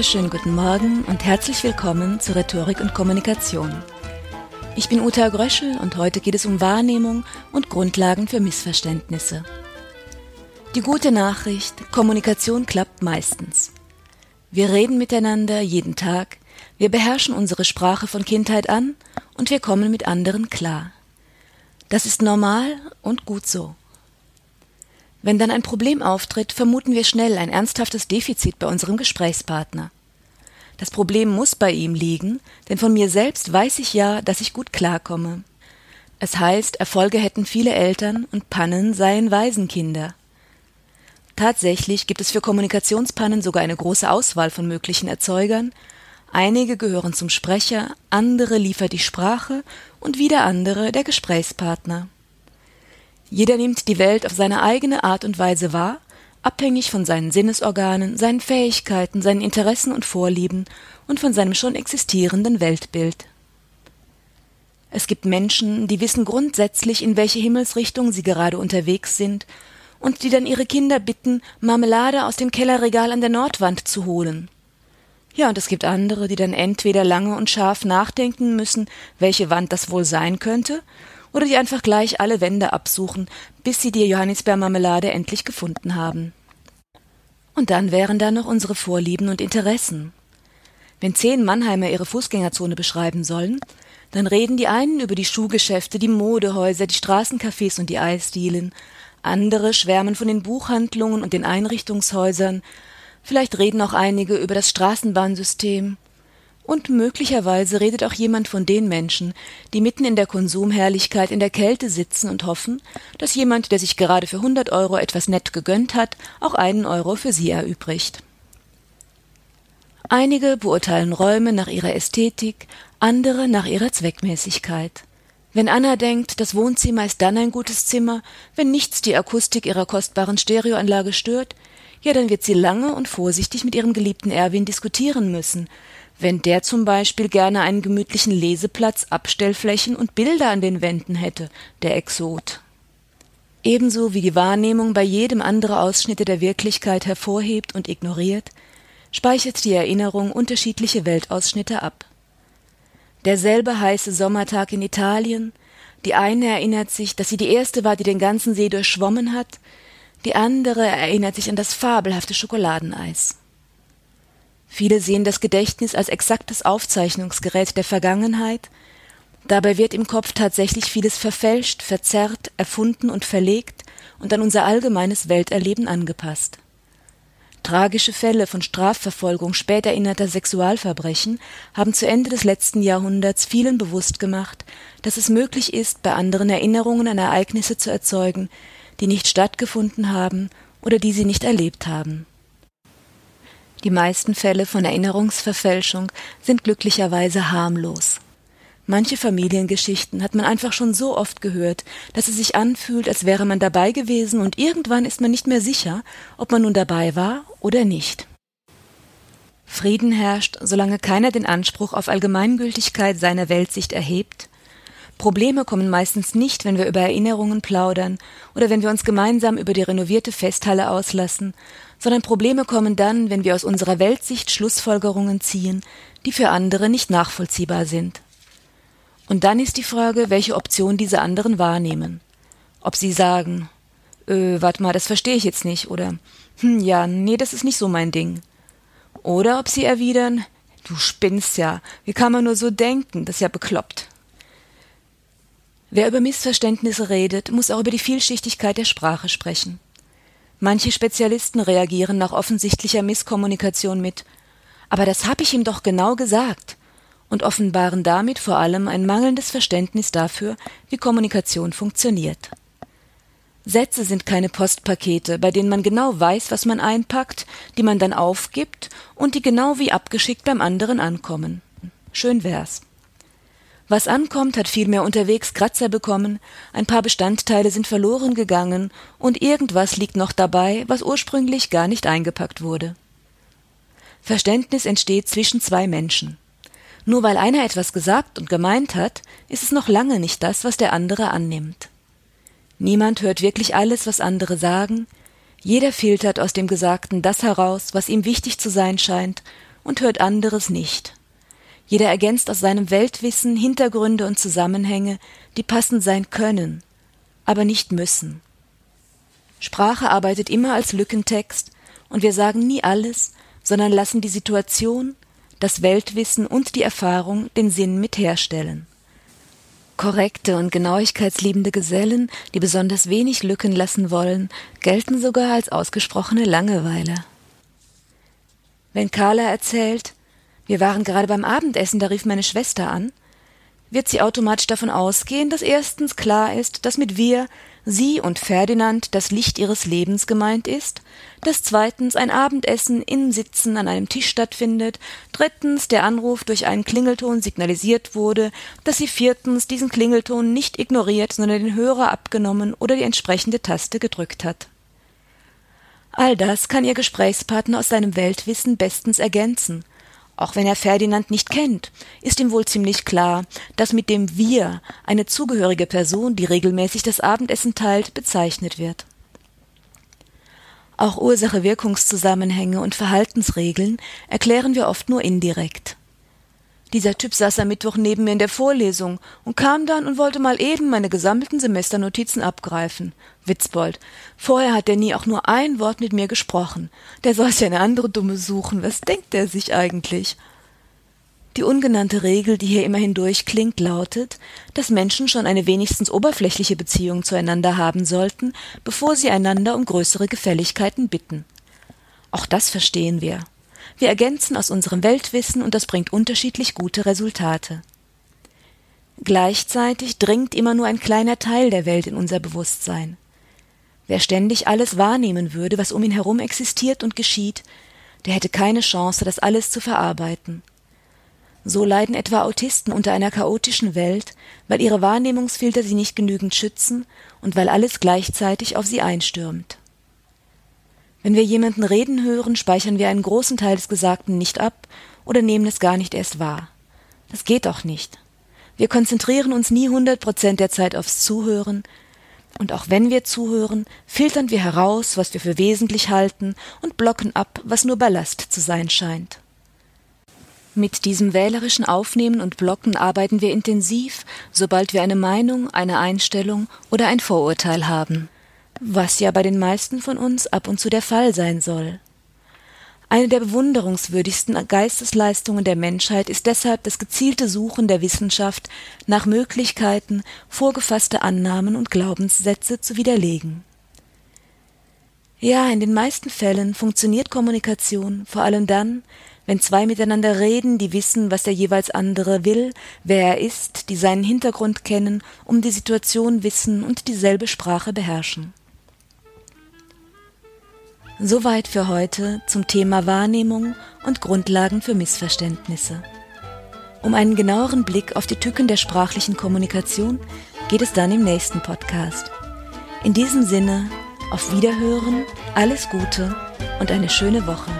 Wunderschönen guten Morgen und herzlich willkommen zu Rhetorik und Kommunikation. Ich bin Uta Gröschel und heute geht es um Wahrnehmung und Grundlagen für Missverständnisse. Die gute Nachricht, Kommunikation klappt meistens. Wir reden miteinander jeden Tag, wir beherrschen unsere Sprache von Kindheit an und wir kommen mit anderen klar. Das ist normal und gut so. Wenn dann ein Problem auftritt, vermuten wir schnell ein ernsthaftes Defizit bei unserem Gesprächspartner. Das Problem muss bei ihm liegen, denn von mir selbst weiß ich ja, dass ich gut klarkomme. Es heißt, Erfolge hätten viele Eltern und Pannen seien Waisenkinder. Tatsächlich gibt es für Kommunikationspannen sogar eine große Auswahl von möglichen Erzeugern. Einige gehören zum Sprecher, andere liefert die Sprache und wieder andere der Gesprächspartner. Jeder nimmt die Welt auf seine eigene Art und Weise wahr, abhängig von seinen Sinnesorganen, seinen Fähigkeiten, seinen Interessen und Vorlieben und von seinem schon existierenden Weltbild. Es gibt Menschen, die wissen grundsätzlich, in welche Himmelsrichtung sie gerade unterwegs sind, und die dann ihre Kinder bitten, Marmelade aus dem Kellerregal an der Nordwand zu holen. Ja, und es gibt andere, die dann entweder lange und scharf nachdenken müssen, welche Wand das wohl sein könnte, oder die einfach gleich alle Wände absuchen, bis sie die Johannisbeermarmelade endlich gefunden haben. Und dann wären da noch unsere Vorlieben und Interessen. Wenn zehn Mannheimer ihre Fußgängerzone beschreiben sollen, dann reden die einen über die Schuhgeschäfte, die Modehäuser, die Straßencafés und die Eisdielen, andere schwärmen von den Buchhandlungen und den Einrichtungshäusern, vielleicht reden auch einige über das Straßenbahnsystem und möglicherweise redet auch jemand von den Menschen, die mitten in der Konsumherrlichkeit in der Kälte sitzen und hoffen, dass jemand, der sich gerade für 100 Euro etwas nett gegönnt hat, auch einen Euro für sie erübrigt. Einige beurteilen Räume nach ihrer Ästhetik, andere nach ihrer Zweckmäßigkeit. Wenn Anna denkt, das Wohnzimmer ist dann ein gutes Zimmer, wenn nichts die Akustik ihrer kostbaren Stereoanlage stört, ja, dann wird sie lange und vorsichtig mit ihrem geliebten Erwin diskutieren müssen, wenn der zum Beispiel gerne einen gemütlichen Leseplatz, Abstellflächen und Bilder an den Wänden hätte, der Exot. Ebenso wie die Wahrnehmung bei jedem andere Ausschnitte der Wirklichkeit hervorhebt und ignoriert, speichert die Erinnerung unterschiedliche Weltausschnitte ab. Derselbe heiße Sommertag in Italien, die eine erinnert sich, dass sie die erste war, die den ganzen See durchschwommen hat, die andere erinnert sich an das fabelhafte Schokoladeneis. Viele sehen das Gedächtnis als exaktes Aufzeichnungsgerät der Vergangenheit, dabei wird im Kopf tatsächlich vieles verfälscht, verzerrt, erfunden und verlegt und an unser allgemeines Welterleben angepasst. Tragische Fälle von Strafverfolgung spät erinnerter Sexualverbrechen haben zu Ende des letzten Jahrhunderts vielen bewusst gemacht, dass es möglich ist, bei anderen Erinnerungen an Ereignisse zu erzeugen, die nicht stattgefunden haben oder die sie nicht erlebt haben. Die meisten Fälle von Erinnerungsverfälschung sind glücklicherweise harmlos. Manche Familiengeschichten hat man einfach schon so oft gehört, dass es sich anfühlt, als wäre man dabei gewesen und irgendwann ist man nicht mehr sicher, ob man nun dabei war oder nicht. Frieden herrscht, solange keiner den Anspruch auf Allgemeingültigkeit seiner Weltsicht erhebt. Probleme kommen meistens nicht, wenn wir über Erinnerungen plaudern oder wenn wir uns gemeinsam über die renovierte Festhalle auslassen, sondern Probleme kommen dann, wenn wir aus unserer Weltsicht Schlussfolgerungen ziehen, die für andere nicht nachvollziehbar sind. Und dann ist die Frage, welche Option diese anderen wahrnehmen. Ob sie sagen, äh, warte mal, das verstehe ich jetzt nicht, oder hm, ja, nee, das ist nicht so mein Ding. Oder ob sie erwidern, du spinnst ja, wie kann man nur so denken, das ist ja bekloppt. Wer über Missverständnisse redet, muss auch über die Vielschichtigkeit der Sprache sprechen. Manche Spezialisten reagieren nach offensichtlicher Misskommunikation mit Aber das hab ich ihm doch genau gesagt und offenbaren damit vor allem ein mangelndes Verständnis dafür, wie Kommunikation funktioniert. Sätze sind keine Postpakete, bei denen man genau weiß, was man einpackt, die man dann aufgibt und die genau wie abgeschickt beim anderen ankommen. Schön wär's. Was ankommt, hat vielmehr unterwegs Kratzer bekommen, ein paar Bestandteile sind verloren gegangen und irgendwas liegt noch dabei, was ursprünglich gar nicht eingepackt wurde. Verständnis entsteht zwischen zwei Menschen. Nur weil einer etwas gesagt und gemeint hat, ist es noch lange nicht das, was der andere annimmt. Niemand hört wirklich alles, was andere sagen, Jeder filtert aus dem Gesagten das heraus, was ihm wichtig zu sein scheint, und hört anderes nicht. Jeder ergänzt aus seinem Weltwissen Hintergründe und Zusammenhänge, die passend sein können, aber nicht müssen. Sprache arbeitet immer als Lückentext, und wir sagen nie alles, sondern lassen die Situation, das Weltwissen und die Erfahrung den Sinn mit herstellen. Korrekte und genauigkeitsliebende Gesellen, die besonders wenig Lücken lassen wollen, gelten sogar als ausgesprochene Langeweile. Wenn Carla erzählt, wir waren gerade beim Abendessen, da rief meine Schwester an, wird sie automatisch davon ausgehen, dass erstens klar ist, dass mit wir sie und Ferdinand das Licht ihres Lebens gemeint ist, dass zweitens ein Abendessen in Sitzen an einem Tisch stattfindet, drittens der Anruf durch einen Klingelton signalisiert wurde, dass sie viertens diesen Klingelton nicht ignoriert, sondern den Hörer abgenommen oder die entsprechende Taste gedrückt hat. All das kann ihr Gesprächspartner aus seinem Weltwissen bestens ergänzen, auch wenn er Ferdinand nicht kennt, ist ihm wohl ziemlich klar, dass mit dem Wir eine zugehörige Person, die regelmäßig das Abendessen teilt, bezeichnet wird. Auch Ursache-Wirkungszusammenhänge und Verhaltensregeln erklären wir oft nur indirekt. Dieser Typ saß am Mittwoch neben mir in der Vorlesung und kam dann und wollte mal eben meine gesammelten Semesternotizen abgreifen. Witzbold. Vorher hat er nie auch nur ein Wort mit mir gesprochen. Der soll sich eine andere Dumme suchen. Was denkt er sich eigentlich? Die ungenannte Regel, die hier immer hindurch klingt, lautet, dass Menschen schon eine wenigstens oberflächliche Beziehung zueinander haben sollten, bevor sie einander um größere Gefälligkeiten bitten. Auch das verstehen wir. Wir ergänzen aus unserem Weltwissen und das bringt unterschiedlich gute Resultate. Gleichzeitig dringt immer nur ein kleiner Teil der Welt in unser Bewusstsein. Wer ständig alles wahrnehmen würde, was um ihn herum existiert und geschieht, der hätte keine Chance, das alles zu verarbeiten. So leiden etwa Autisten unter einer chaotischen Welt, weil ihre Wahrnehmungsfilter sie nicht genügend schützen und weil alles gleichzeitig auf sie einstürmt. Wenn wir jemanden reden hören, speichern wir einen großen Teil des Gesagten nicht ab oder nehmen es gar nicht erst wahr. Das geht doch nicht. Wir konzentrieren uns nie hundert Prozent der Zeit aufs Zuhören, und auch wenn wir zuhören, filtern wir heraus, was wir für wesentlich halten und blocken ab, was nur Ballast zu sein scheint. Mit diesem wählerischen Aufnehmen und Blocken arbeiten wir intensiv, sobald wir eine Meinung, eine Einstellung oder ein Vorurteil haben was ja bei den meisten von uns ab und zu der Fall sein soll. Eine der bewunderungswürdigsten Geistesleistungen der Menschheit ist deshalb das gezielte Suchen der Wissenschaft nach Möglichkeiten, vorgefasste Annahmen und Glaubenssätze zu widerlegen. Ja, in den meisten Fällen funktioniert Kommunikation vor allem dann, wenn zwei miteinander reden, die wissen, was der jeweils andere will, wer er ist, die seinen Hintergrund kennen, um die Situation wissen und dieselbe Sprache beherrschen. Soweit für heute zum Thema Wahrnehmung und Grundlagen für Missverständnisse. Um einen genaueren Blick auf die Tücken der sprachlichen Kommunikation geht es dann im nächsten Podcast. In diesem Sinne, auf Wiederhören, alles Gute und eine schöne Woche.